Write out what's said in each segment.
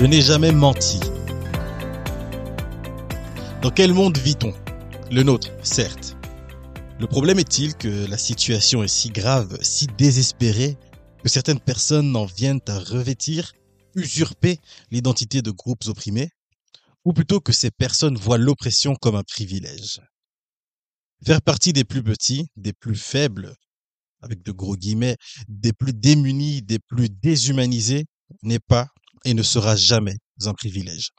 Je n'ai jamais menti. Dans quel monde vit-on? Le nôtre, certes. Le problème est-il que la situation est si grave, si désespérée, que certaines personnes en viennent à revêtir, usurper l'identité de groupes opprimés, ou plutôt que ces personnes voient l'oppression comme un privilège. Faire partie des plus petits, des plus faibles, avec de gros guillemets, des plus démunis, des plus déshumanisés, n'est pas et ne sera jamais un privilège.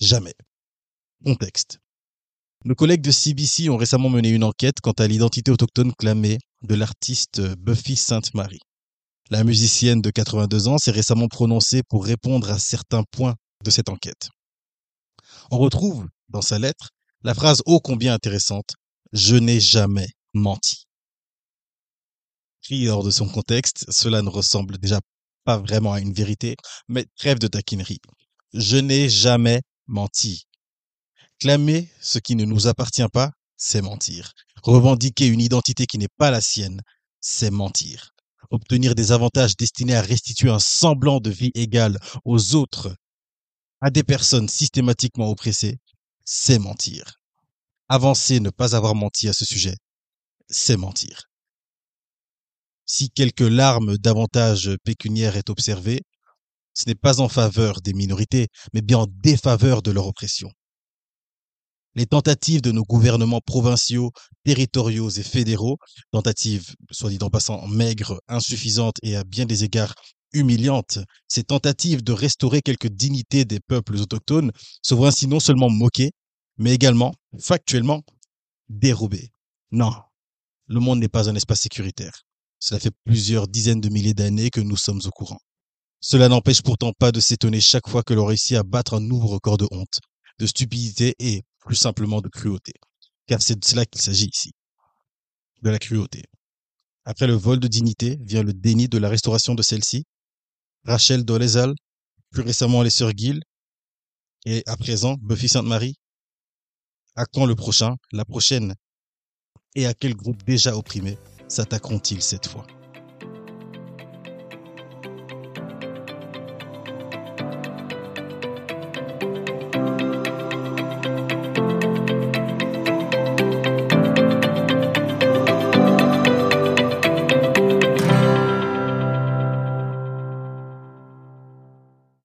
Jamais. Contexte. Nos collègues de CBC ont récemment mené une enquête quant à l'identité autochtone clamée de l'artiste Buffy Sainte-Marie. La musicienne de 82 ans s'est récemment prononcée pour répondre à certains points de cette enquête. On retrouve dans sa lettre la phrase ô combien intéressante Je n'ai jamais menti. Pris hors de son contexte, cela ne ressemble déjà pas vraiment à une vérité, mais trêve de taquinerie. Je n'ai jamais menti. Clamer ce qui ne nous appartient pas, c'est mentir. Revendiquer une identité qui n'est pas la sienne, c'est mentir. Obtenir des avantages destinés à restituer un semblant de vie égale aux autres, à des personnes systématiquement oppressées, c'est mentir. Avancer, ne pas avoir menti à ce sujet, c'est mentir. Si quelques larmes d'avantages pécuniaires est observée, ce n'est pas en faveur des minorités, mais bien en défaveur de leur oppression. Les tentatives de nos gouvernements provinciaux, territoriaux et fédéraux, tentatives, soit dit en passant, maigres, insuffisantes et à bien des égards humiliantes, ces tentatives de restaurer quelque dignité des peuples autochtones se voient ainsi non seulement moquées, mais également, factuellement, dérobées. Non, le monde n'est pas un espace sécuritaire. Cela fait plusieurs dizaines de milliers d'années que nous sommes au courant. Cela n'empêche pourtant pas de s'étonner chaque fois que l'on réussit à battre un nouveau record de honte, de stupidité et, plus simplement, de cruauté. Car c'est de cela qu'il s'agit ici. De la cruauté. Après le vol de dignité vient le déni de la restauration de celle-ci. Rachel Dolezal, plus récemment les sœurs Gill, et à présent Buffy Sainte-Marie. À quand le prochain, la prochaine Et à quel groupe déjà opprimé s'attaqueront-ils cette fois?